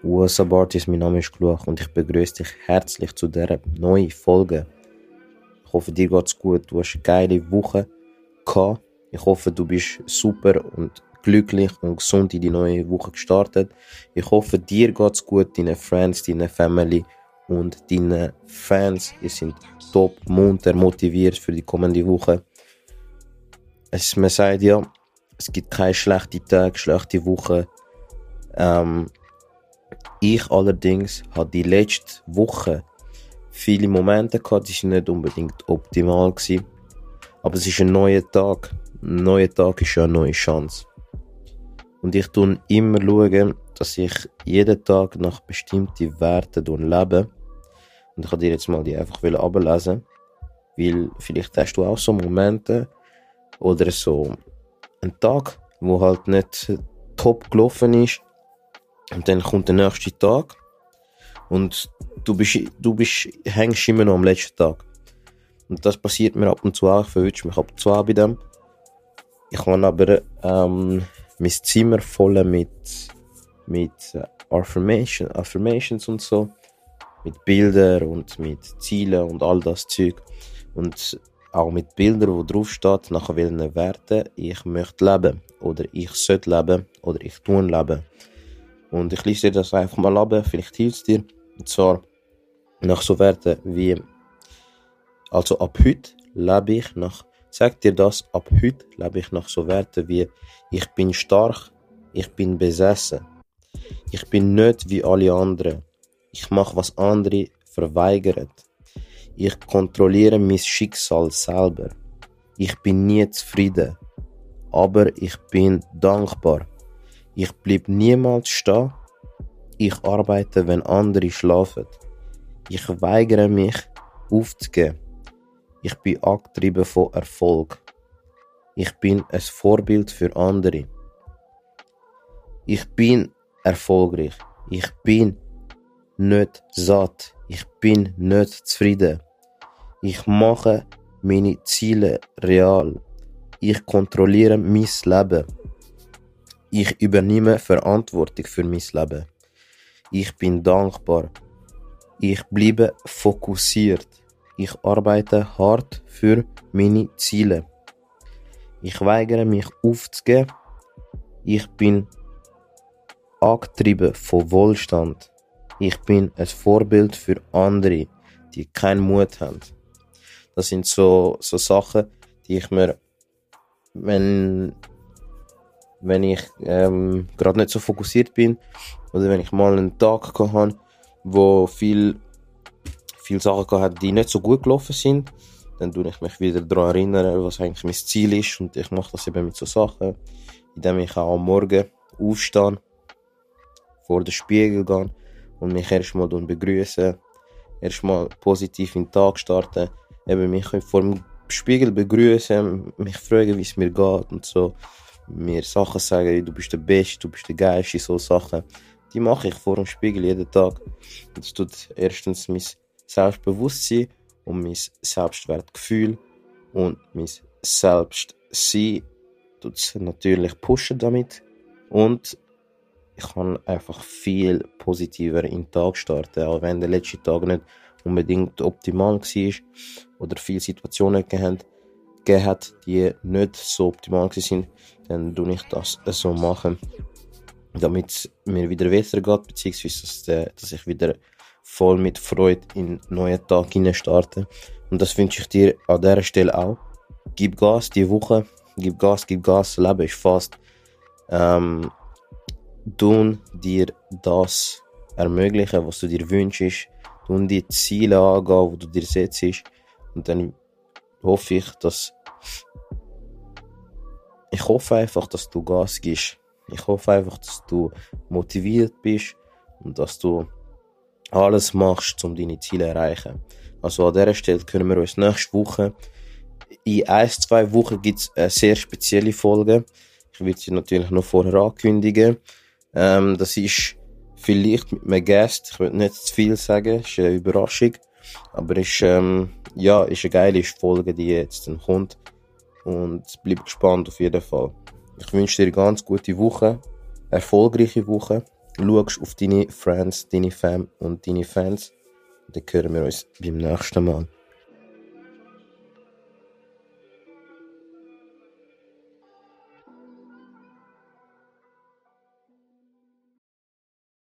What's up Artist, mein Name ist Kluach und ich begrüße dich herzlich zu dieser neuen Folge. Ich hoffe, dir geht's gut, du hast eine geile Woche gehabt. Ich hoffe, du bist super und glücklich und gesund in die neue Woche gestartet. Ich hoffe, dir geht's gut, deine Friends, deine Family und deine Fans. Ihr sind top, munter, motiviert für die kommende Woche. Es, man sagt ja, es gibt keine schlechten Tage, schlechte Woche. Ähm, ich allerdings habe die letzte Woche viele Momente gehabt, die sind nicht unbedingt optimal gewesen. Aber es ist ein neuer Tag. Ein neuer Tag ist ja eine neue Chance. Und ich tue immer schauen, dass ich jeden Tag nach bestimmten Werten lebe. Und ich kann dir jetzt mal die einfach ablesen. Weil vielleicht hast du auch so Momente oder so einen Tag, wo halt nicht top gelaufen ist und dann kommt der nächste Tag und du bist, du bist, hängst immer noch am letzten Tag. Und das passiert mir ab und zu auch. Ich verwünsche mich ab und zu auch bei dem. Ich habe aber ähm, mein Zimmer voll mit, mit äh, Affirmation, Affirmations und so. Mit Bildern und mit Zielen und all das Zeug. Und auch mit Bildern, wo drauf steht, nach welchen Werten ich möchte leben. Oder ich sollte leben. Oder ich tun leben. Und ich lese dir das einfach mal ab, vielleicht hilft es dir. Und zwar nach so Werten wie, also ab heute lebe ich nach, sag dir das, ab heute lebe ich nach so Werten wie, ich bin stark, ich bin besessen, ich bin nicht wie alle anderen, ich mache was andere verweigern, ich kontrolliere mein Schicksal selber, ich bin nie zufrieden, aber ich bin dankbar. Ich blieb niemals stehen. Ich arbeite, wenn andere schlafen. Ich weigere mich, aufzugeben. Ich bin angetrieben von Erfolg. Ich bin ein Vorbild für andere. Ich bin erfolgreich. Ich bin nicht satt. Ich bin nicht zufrieden. Ich mache meine Ziele real. Ich kontrolliere mein Leben. Ich übernehme Verantwortung für mein Leben. Ich bin dankbar. Ich bleibe fokussiert. Ich arbeite hart für meine Ziele. Ich weigere mich aufzugeben. Ich bin angetrieben von Wohlstand. Ich bin ein Vorbild für andere, die keinen Mut haben. Das sind so, so Sachen, die ich mir, wenn wenn ich ähm, gerade nicht so fokussiert bin oder wenn ich mal einen Tag habe, wo viel, viel Sachen gehabt hat, die nicht so gut gelaufen sind, dann tue ich mich wieder daran erinnern, was eigentlich mein Ziel ist und ich mache das eben mit so Sachen, indem ich auch am Morgen aufstehe, vor den Spiegel gehe und mich erstmal begrüße, erstmal positiv in den Tag starten, eben mich vor dem Spiegel begrüßen, mich fragen, wie es mir geht und so mir Sachen sagen, du bist der Beste, du bist der Geilste, so Sachen. Die mache ich vor dem Spiegel jeden Tag. Das tut erstens mein Selbstbewusstsein und mein Selbstwertgefühl und mein Selbstsein tut natürlich pushen damit. Und ich kann einfach viel positiver in den Tag starten, auch wenn der letzte Tag nicht unbedingt optimal war oder viele Situationen gegeben die nicht so optimal sind dann tue ich das so machen, damit es mir wieder besser geht, beziehungsweise dass, äh, dass ich wieder voll mit Freude in den neuen Tag starte. Und das wünsche ich dir an dieser Stelle auch. Gib Gas die Woche, gib Gas, gib Gas, Leben ist fast. Ähm, tun dir das ermöglichen, was du dir wünschst, tun die Ziele angehen, die du dir setzt. Und dann hoffe ich, dass ich hoffe einfach, dass du Gas gibst. Ich hoffe einfach, dass du motiviert bist und dass du alles machst, um deine Ziele zu erreichen. Also an dieser Stelle können wir uns nächste Woche, in ein, zwei Wochen gibt es eine sehr spezielle Folge. Ich will sie natürlich noch vorher ankündigen. Ähm, das ist vielleicht mit einem Gast. Ich will nicht zu viel sagen, ist eine Überraschung. Aber ist, ähm, ja, ist eine geile Folge, die jetzt dann kommt und bleib gespannt auf jeden Fall. Ich wünsche dir eine ganz gute Woche, erfolgreiche Woche. schaust auf deine Friends, deine Fam und deine Fans. Dann hören wir uns beim nächsten Mal.